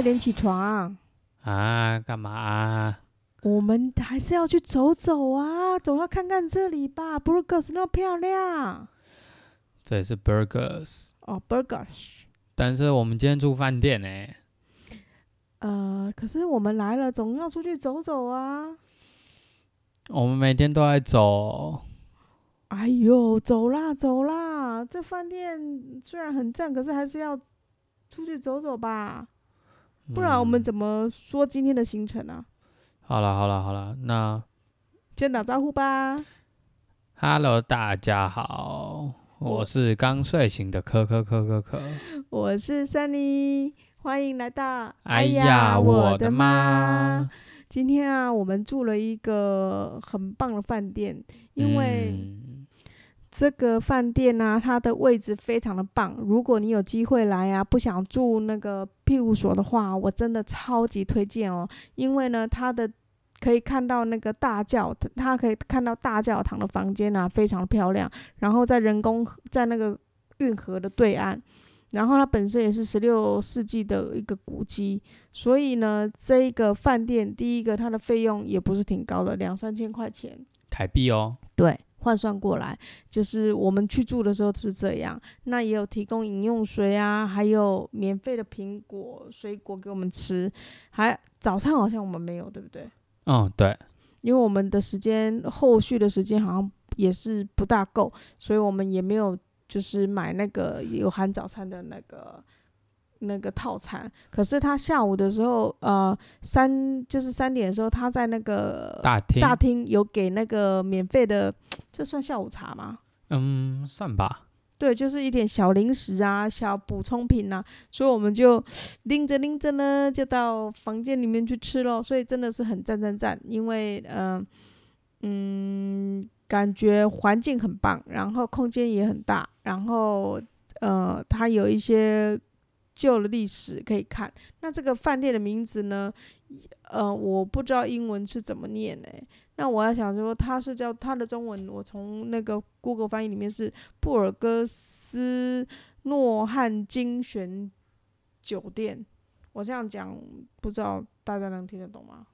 快点起床！啊，干嘛啊？我们还是要去走走啊，总要看看这里吧。Burgers 那么漂亮这里是 Burgers，哦，Burgers。但是我们今天住饭店呢、呃，可是我们来了，总要出去走走啊。我们每天都在走。哎呦，走啦走啦！这饭店虽然很赞，可是还是要出去走走吧，不然我们嗯怎么说今天的行程啊？好了好了好了，那先打招呼吧。Hello 大家好，我我是刚睡醒的可可可可可。我是 Sunny，欢迎来到。哎呀，我的妈！妈！今天啊，我们住了一个很棒的饭店，因为嗯这个饭店呢、它的位置非常的棒。如果你有机会来啊，不想住那个庇护所的话，我真的超级推荐哦，因为呢，它的可以看到那个大教，它可以看到大教堂的房间啊，非常漂亮。然后在人工在那个运河的对岸，然后它本身也是十六世纪的一个古迹，所以呢，这个饭店第一个它的费用也不是挺高的，两三千块钱。台币哦，对，换算过来就是我们去住的时候是这样，那也有提供饮用水啊，还有免费的苹果、水果给我们吃，还早餐好像我们没有，对不对？嗯对，因为我们的时间后续的时间好像也是不大够，所以我们也没有就是买那个有含早餐的那个那个套餐。可是他下午的时候，呃，三就是三点的时候，他在那个大厅，大厅有给那个免费的，这算下午茶吗？嗯算吧，对，就是一点小零食啊，小补充品啊，所以我们就拎着拎着呢，就到房间里面去吃咯。所以真的是很赞赞赞，因为嗯、嗯，感觉环境很棒，然后空间也很大，然后呃，它有一些旧的历史可以看。那这个饭店的名字呢，呃，我不知道英文是怎么念诶、那我要想说，它是叫它的中文，我从那个 Google 翻译里面是布尔戈斯诺汉精选酒店。我这样讲，不知道大家能听得懂吗？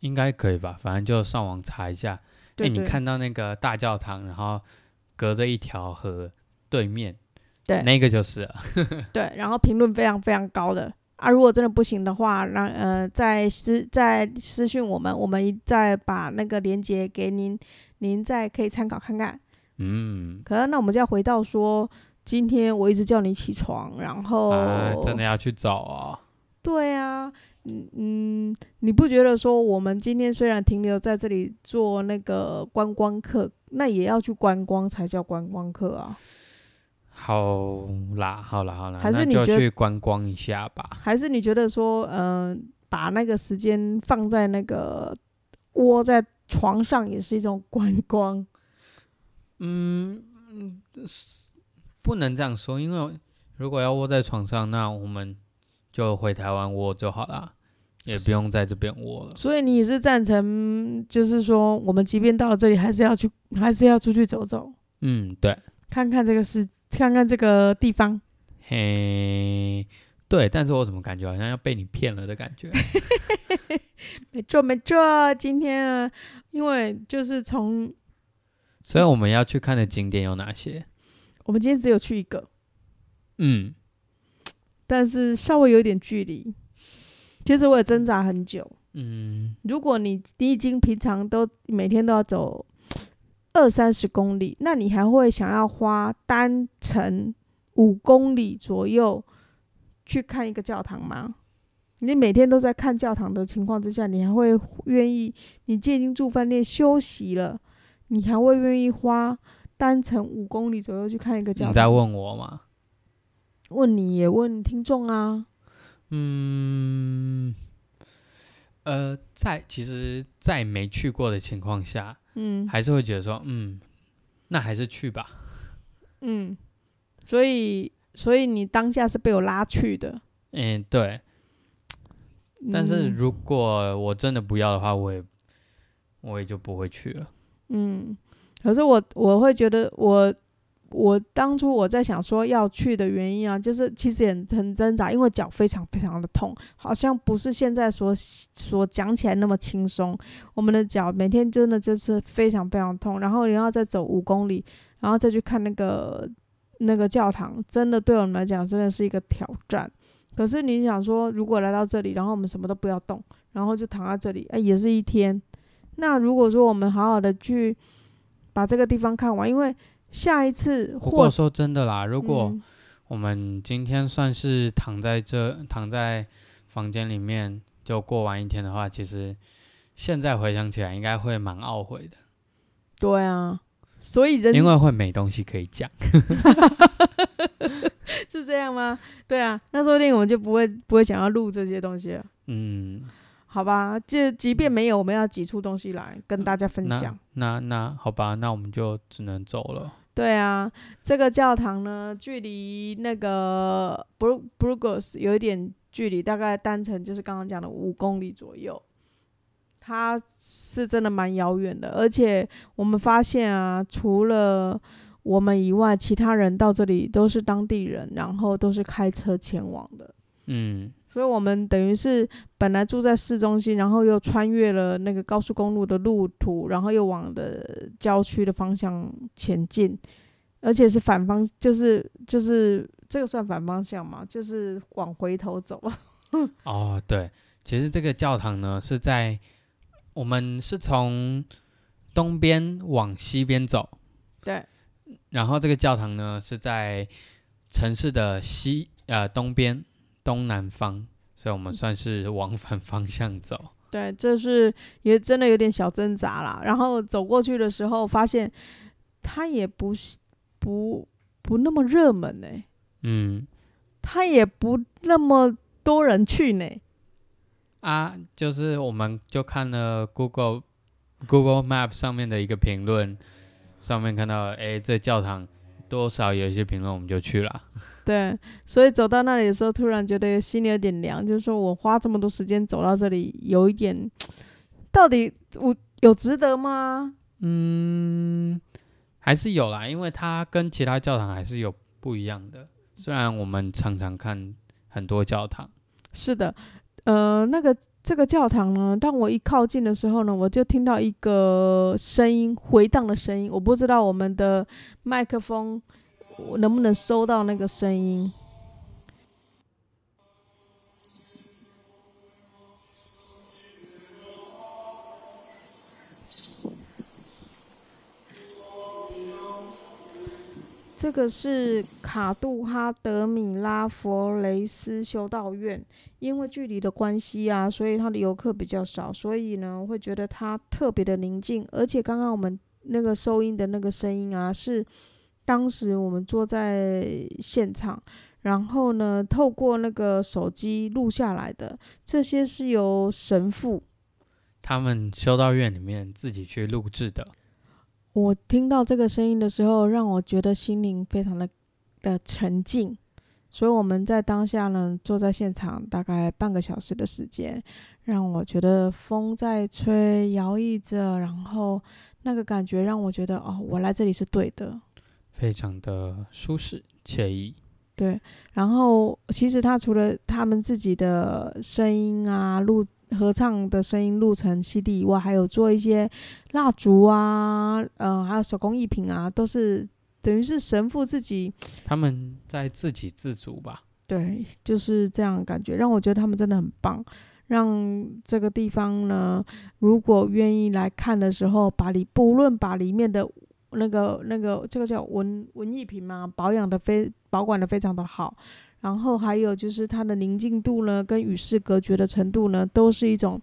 应该可以吧？反正就上网查一下。哎、你看到那个大教堂，然后隔着一条河对面，对那个就是了 对，然后评论非常非常高的啊。如果真的不行的话，让呃再私再私讯我们，我们再把那个链接给您，您再可以参考看看。嗯，可是那我们就要回到说，今天我一直叫你起床，然后、啊，真的要去找哦。对啊，嗯嗯，你不觉得说我们今天虽然停留在这里做那个观光客，那也要去观光才叫观光客啊？好啦，好啦，好啦，还是你就你去观光一下吧。还是你觉得说，嗯、把那个时间放在那个窝在床上也是一种观光？嗯，不能这样说，因为如果要窝在床上，那我们就回台湾窝就好啦，也不用在这边窝了。所以你也是赞成，就是说，我们即便到了这里，还是要去，还是要出去走走，嗯，对，看看这个世，看看这个地方。嘿，对，但是我怎么感觉好像要被你骗了的感觉？没错，没错。今天啊，因为就是从所以我们要去看的景点有哪些？我们今天只有去一个，嗯，但是稍微有点距离。其实我也挣扎很久。嗯，如果你你已经平常都每天都要走二三十公里，那你还会想要花单程五公里左右去看一个教堂吗？你每天都在看教堂的情况之下，你还会愿意？你已经住饭店休息了，你还会愿意花单程五公里左右去看一个教堂？你在问我吗？问你也问听众啊，嗯，呃，在其实，在没去过的情况下，嗯还是会觉得说，嗯，那还是去吧。嗯，所以所以你当下是被我拉去的，嗯，对。但是嗯如果我真的不要的话，我也我也就不会去了。嗯，可是我我会觉得我我当初我在想说要去的原因啊，就是其实也很挣扎，因为脚非常非常的痛，好像不是现在所所讲起来那么轻松。我们的脚每天真的就是非常非常痛，然后你要再走五公里，然后再去看那个那个教堂，真的对我们来讲真的是一个挑战。可是你想说，如果来到这里，然后我们什么都不要动，然后就躺在这里，哎，也是一天。那如果说我们好好的去把这个地方看完，因为下一次，不过说真的啦，如果我们今天算是躺在这躺在房间里面就过完一天的话，其实现在回想起来应该会蛮懊悔的。对啊，所以人因为会没东西可以讲，是这样吗？对啊，那说不定我们就不会不会想要录这些东西了。嗯。好吧，这即便没有，我们要挤出东西来跟大家分享。那那好吧，那我们就只能走了。对啊，这个教堂呢，距离那个 Bru Bruges 有一点距离，大概单程就是刚刚讲的五公里左右。它是真的蛮遥远的，而且我们发现啊，除了我们以外，其他人到这里都是当地人，然后都是开车前往的。嗯。所以我们等于是本来住在市中心，然后又穿越了那个高速公路的路途，然后又往的郊区的方向前进，而且是反方，就是就是这个算反方向嘛，就是往回头走。哦，对，其实这个教堂呢是在我们是从东边往西边走，对，然后这个教堂呢是在城市的西呃东边。东南方，所以我们算是往反方向走。对，这是也真的有点小挣扎啦。然后走过去的时候，发现它也不是不不那么热门呢。嗯，它也不那么多人去呢。啊，就是我们就看了 Google Google Map 上面的一个评论，上面看到，哎，这教堂多少有一些评论，我们就去了。对，所以走到那里的时候，突然觉得心里有点凉，就是说我花这么多时间走到这里，有一点，到底我有值得吗？嗯，还是有啦，因为它跟其他教堂还是有不一样的。虽然我们常常看很多教堂，是的，呃，那个这个教堂呢，当我一靠近的时候呢，我就听到一个声音回荡的声音，我不知道我们的麦克风。能不能收到那个声音？这个是卡杜哈德米拉佛雷斯修道院，因为距离的关系啊，所以它的游客比较少，所以呢，会觉得它特别的宁静。而且刚刚我们那个收音的那个声音啊，是。当时我们坐在现场，然后呢，透过那个手机录下来的，这些是由神父他们修道院里面自己去录制的。我听到这个声音的时候，让我觉得心灵非常的的沉静。所以我们在当下呢，坐在现场大概半个小时的时间，让我觉得风在吹，摇曳着，然后那个感觉让我觉得，哦，我来这里是对的。非常的舒适惬意，对。然后其实他除了他们自己的声音啊，录合唱的声音录成 CD 以外，还有做一些蜡烛啊，呃，还有手工艺品啊，都是等于是神父自己 他们在自给自足吧。对，就是这样感觉，让我觉得他们真的很棒。让这个地方呢，如果愿意来看的时候，把里不论把里面的。那个那个，这个叫文文艺品嘛，保养的非保管的非常的好，然后还有就是它的宁静度呢，跟与世隔绝的程度呢，都是一种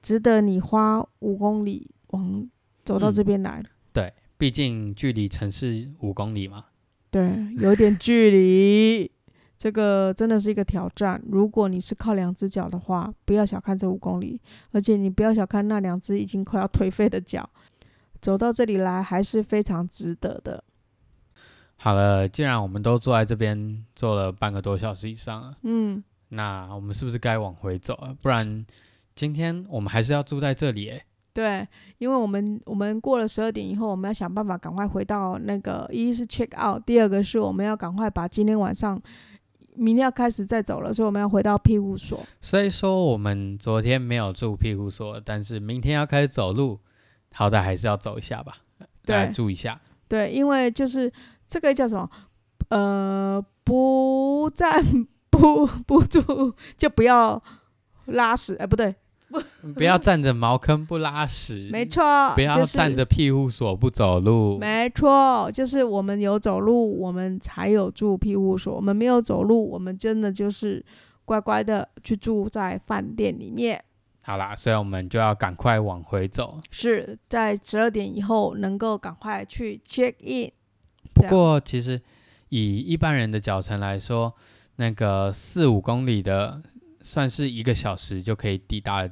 值得你花五公里往走到这边来。对，毕竟距离城市五公里嘛。对，有点距离，这个真的是一个挑战。如果你是靠两只脚的话，不要小看这五公里，而且你不要小看那两只已经快要颓废的脚。走到这里来还是非常值得的。好了，既然我们都坐在这边坐了半个多小时以上了，嗯，那我们是不是该往回走了？不然今天我们还是要住在这里。对，因为我们我们过了十二点以后，我们要想办法赶快回到那个，一是 check out，第二个是我们要赶快把今天晚上，明天要开始再走了，所以我们要回到庇护所。所以说我们昨天没有住庇护所，但是明天要开始走路，好歹还是要走一下吧，对，住一下。对，因为就是这个叫什么，呃，不站不不住就不要拉屎，哎，不对。不要站着茅坑不拉屎，没错。不要站着庇护所不走路，没错。就是我们有走路，我们才有住庇护所；我们没有走路，我们真的就是乖乖的去住在饭店里面。好啦，所以我们就要赶快往回走，是在十二点以后能够赶快去 check in。不过，其实以一般人的脚程来说，那个四五公里的，算是一个小时就可以抵达。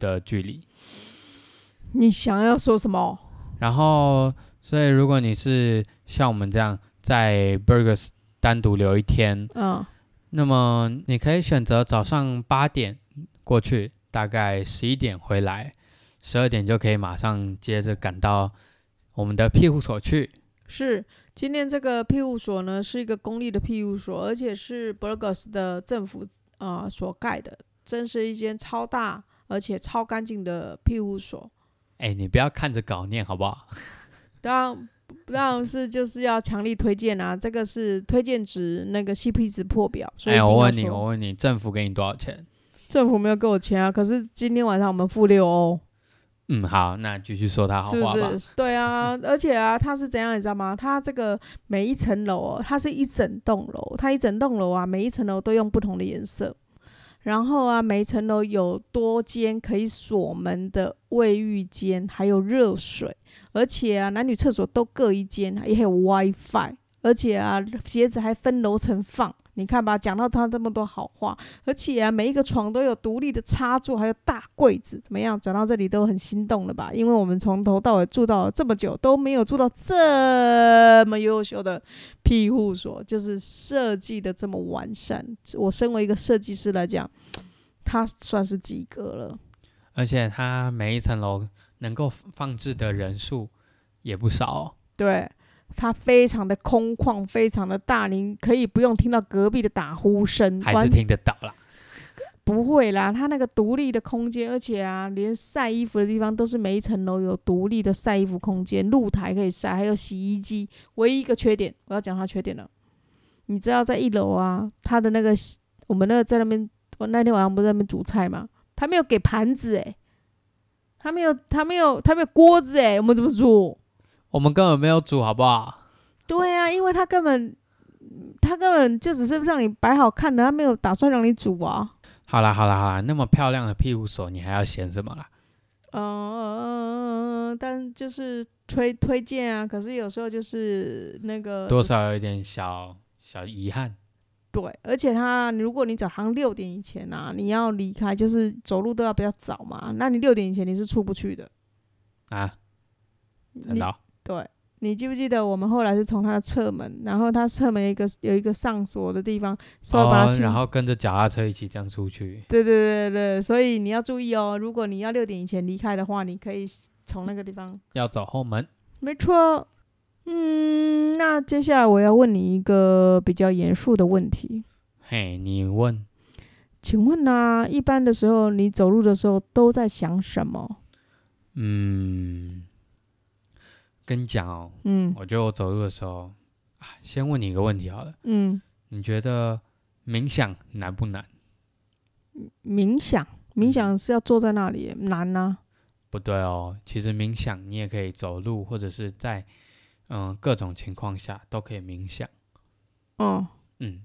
的距离，你想要说什么？然后，所以如果你是像我们这样在 Burgers 单独留一天，嗯，那么你可以选择早上八点过去，大概十一点回来，十二点就可以马上接着赶到我们的庇护所去。是，今天这个庇护所呢是一个公立的庇护所，而且是 Burgers 的政府啊所盖的，真是一间超大。而且超干净的庇护所，哎，你不要看着稿念好不好？当然，当然是就是要强力推荐啊！这个是推荐值那个 CP 值破表。哎，我问你，我问你，政府给你多少钱？政府没有给我钱啊！可是今天晚上我们付六欧。嗯，好，那继续说他好话吧。对啊，而且啊，他是怎样，你知道吗？他这个每一层楼，哦它是一整栋楼，它一整栋楼啊，每一层楼都用不同的颜色。然后啊，每一层楼有多间可以锁门的卫浴间，还有热水，而且啊，男女厕所都各一间，也还有 WiFi，而且啊，鞋子还分楼层放。你看吧，讲到他这么多好话，而且啊，每一个床都有独立的插座，还有大柜子，怎么样？讲到这里都很心动了吧？因为我们从头到尾住到这么久，都没有住到这么优秀的庇护所，就是设计的这么完善。我身为一个设计师来讲，他算是及格了。而且他每一层楼能够放置的人数也不少。对。它非常的空旷，非常的大，您可以不用听到隔壁的打呼声，还是听得到啦。不会啦，它那个独立的空间，而且啊，连晒衣服的地方都是每一层楼有独立的晒衣服空间，露台可以晒，还有洗衣机。唯一一个缺点，我要讲它缺点了。你知道在一楼啊，它的那个我们那个在那边，我那天晚上不是在那边煮菜吗？他没有给盘子诶，他没有，他没有，他没有锅子诶，我们怎么煮？我们根本没有煮，好不好？对啊，因为他根本他根本就只是让你摆好看的，他没有打算让你煮啊。好啦好啦好啦，那么漂亮的庇护所，你还要嫌什么啦？嗯，但就是推推荐啊，可是有时候就是那个多少有一点小小遗憾。对，而且他如果你早上六点以前啊，你要离开，就是走路都要比较早嘛，那你六点以前你是出不去的啊？真的？对，你记不记得我们后来是从他的侧门，然后他侧门有一个有一个上锁的地方，稍微把它然后跟着脚踏车一起这样出去。对对对对，所以你要注意哦，如果你要六点以前离开的话，你可以从那个地方要走后门。没错，嗯，那接下来我要问你一个比较严肃的问题。嘿，你问，请问呢，一般的时候你走路的时候都在想什么？嗯。跟你讲哦，嗯，我觉得我走路的时候，啊，先问你一个问题好了，嗯，你觉得冥想难不难？冥想，冥想是要坐在那里难呢？不对哦，其实冥想你也可以走路，或者是在嗯各种情况下都可以冥想。哦，嗯，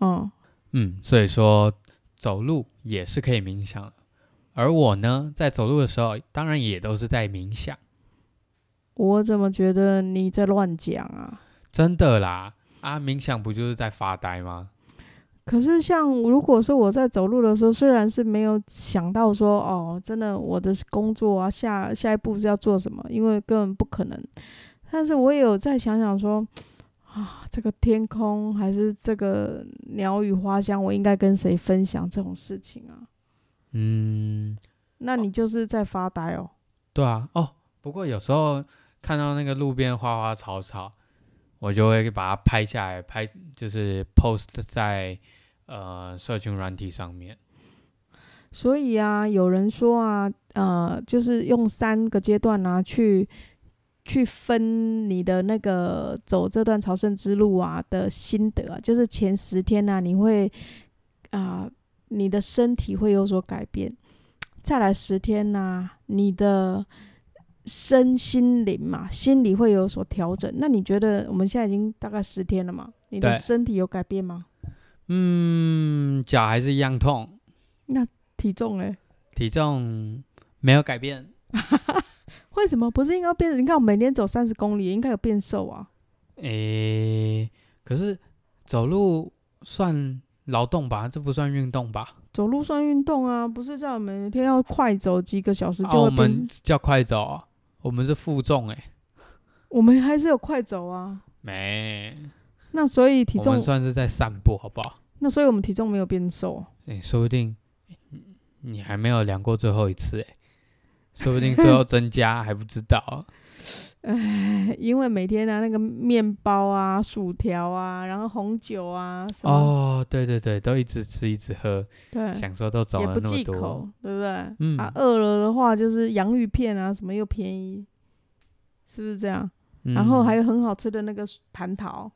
哦，嗯，所以说走路也是可以冥想，而我呢，在走路的时候，当然也都是在冥想。我怎么觉得你在乱讲啊？真的啦，啊，冥想不就是在发呆吗？可是像如果说我在走路的时候，虽然是没有想到说哦，真的我的工作啊，下下一步是要做什么，因为根本不可能。但是我也有在想想说，啊，这个天空还是这个鸟语花香，我应该跟谁分享这种事情啊？嗯，那你就是在发呆哦。对啊，哦，不过有时候看到那个路边花花草草，我就会把它拍下来，拍就是 post 在呃社群软体上面。所以啊，有人说啊，呃，就是用三个阶段啊，去去分你的那个走这段朝圣之路啊的心得啊，就是前十天呢、你会啊、你的身体会有所改变，再来十天呢、你的身心灵嘛，心理会有所调整。那你觉得我们现在已经大概十天了嘛？你的对身体有改变吗？嗯，脚还是一样痛，那体重嘞？体重没有改变。为什么不是应该变？你看我每天走三十公里，应该有变瘦啊。诶、可是走路算劳动吧？这不算运动吧？走路算运动啊，不是叫我们每天要快走几个小时啊，就。我们叫快走啊，我们是负重诶、我们还是有快走啊。没，那所以体重我们，算是在散步，好不好？那所以我们体重没有变瘦。诶、说不定你你还没有量过最后一次诶、说不定最后增加还不知道。唉，因为每天啊那个面包啊、薯条啊，然后红酒啊什么，哦，对对对，都一直吃一直喝，对，想说都走也不了那么多忌口，，对不对？嗯啊，饿了的话就是洋芋片啊，什么又便宜，是不是这样？然后还有有很好吃的那个蟠桃，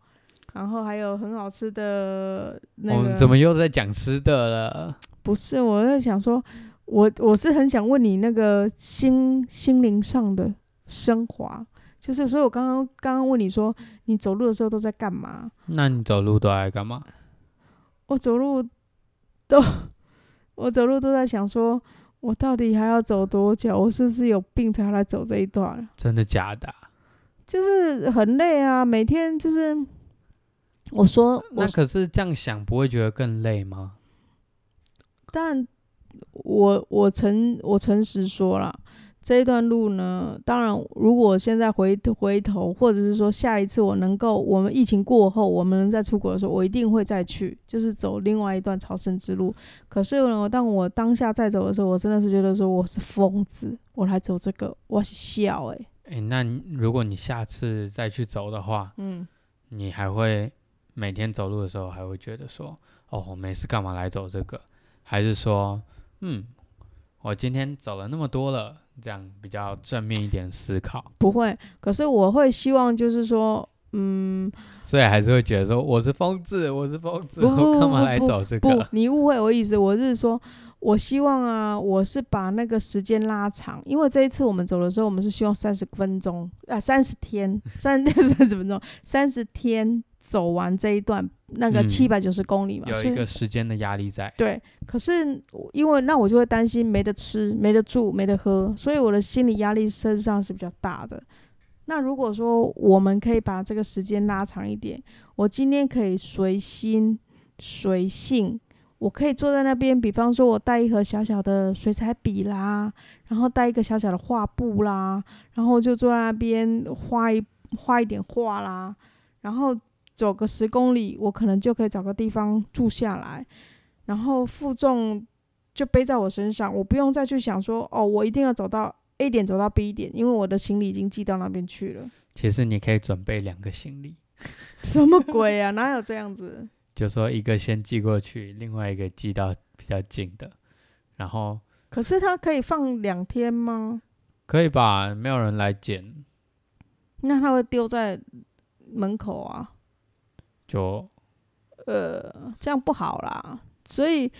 然后还有很好吃的那个。我们怎么又在讲吃的了？不是？我在想说，我我是很想问你那个心心灵上的升华，就是所以我刚刚刚刚问你说，你走路的时候都在干嘛？那你走路都爱干嘛？我走路都我走路都在想说，我到底还要走多久？我是不是有病才要来走这一段？真的假的啊、就是很累啊，每天就是我说我那可是这样想，不会觉得更累吗？但我我诚我诚实说了，这一段路呢，当然，如果现在回回头，或者是说下一次我能够，我们疫情过后，我们能再出国的时候，我一定会再去，就是走另外一段朝圣之路。可是呢，当我当下再走的时候，我真的是觉得说我是疯子，我来走这个，我是笑诶、诶，那你如果你下次再去走的话，嗯，你还会每天走路的时候还会觉得说，哦，我没事干嘛来走这个？还是说，嗯，我今天走了那么多了，这样比较正面一点思考，不会。可是我会希望就是说，嗯，所以还是会觉得说我是疯子，我是疯子，我干嘛来走这不个？，你误会我意思，我是说，我希望啊，我是把那个时间拉长，因为这一次我们走的时候，我们是希望三十分钟啊，三十天，三 三十分钟，三十天走完这一段那个嗯七百九十公里嘛，有一个时间的压力在。对。可是因为那我就会担心没得吃、没得住、没得喝，所以我的心理压力身上是比较大的。那如果说我们可以把这个时间拉长一点，我今天可以随心随性，我可以坐在那边，比方说我带一盒小小的水彩笔啦，然后带一个小小的画布啦，然后就坐在那边画一画一点画啦，然后走个十公里，我可能就可以找个地方住下来，然后负重就背在我身上，我不用再去想说哦，我一定要走到 A 点走到 B 点，因为我的行李已经寄到那边去了。其实你可以准备两个行李，什么鬼啊？哪有这样子？就说一个先寄过去，另外一个寄到比较近的，然后可是它可以放两天吗？可以吧？没有人来捡，那它会丢在门口啊？就呃，这样不好啦。所以，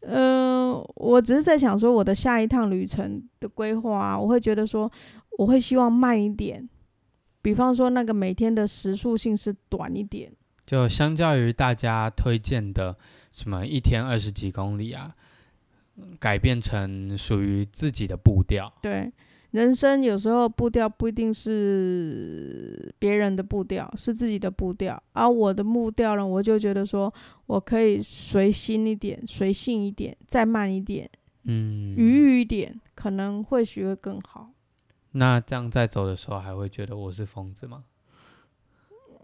呃，我只是在想说，我的下一趟旅程的规划、啊，我会觉得说，我会希望慢一点。比方说，那个每天的时速性是短一点。就相较于大家推荐的什么一天二十几公里啊，改变成属于自己的步调。对，人生有时候步调不一定是别人的步调，是自己的步调。而我的步调呢，我就觉得说我可以随心一点，随性一点，再慢一点，嗯，愉悦一点，可能或许会更好。那这样在走的时候还会觉得我是疯子吗？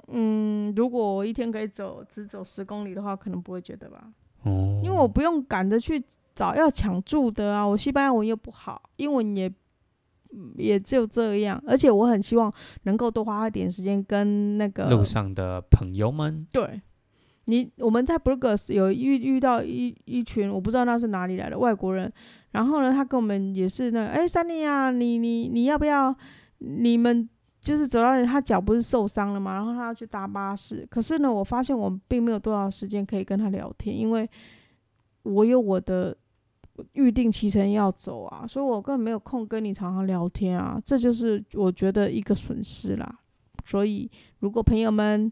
嗯，如果我一天可以走只走十公里的话，可能不会觉得吧，哦，因为我不用赶着去找要抢住的啊。我西班牙文又不好，英文也也就这样。而且我很希望能够多花一点时间跟那个路上的朋友们。对，你我们在 Burgers 有遇遇到一一群我不知道那是哪里来的外国人，然后呢，他跟我们也是那个，哎，Sunny 啊，你你你要不要？你们就是走到他脚不是受伤了吗？然后他要去搭巴士，可是呢，我发现我们并没有多少时间可以跟他聊天，因为我有我的。预定骑程要走啊，所以我根本没有空跟你常常聊天啊，这就是我觉得一个损失啦。所以，如果朋友们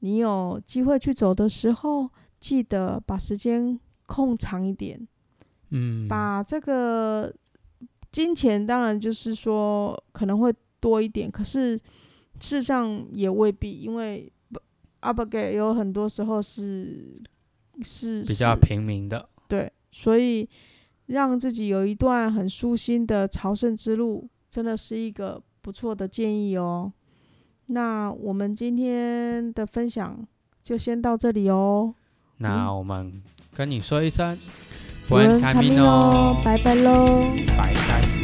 你有机会去走的时候，记得把时间空长一点，嗯，把这个金钱当然就是说可能会多一点，可是事实上也未必，因为阿伯给有很多时候是是比较平民的，对，所以。让自己有一段很舒心的朝圣之路，真的是一个不错的建议哦。那我们今天的分享就先到这里哦。那我们跟你说一声，晚安，卡米诺，拜拜喽，拜拜。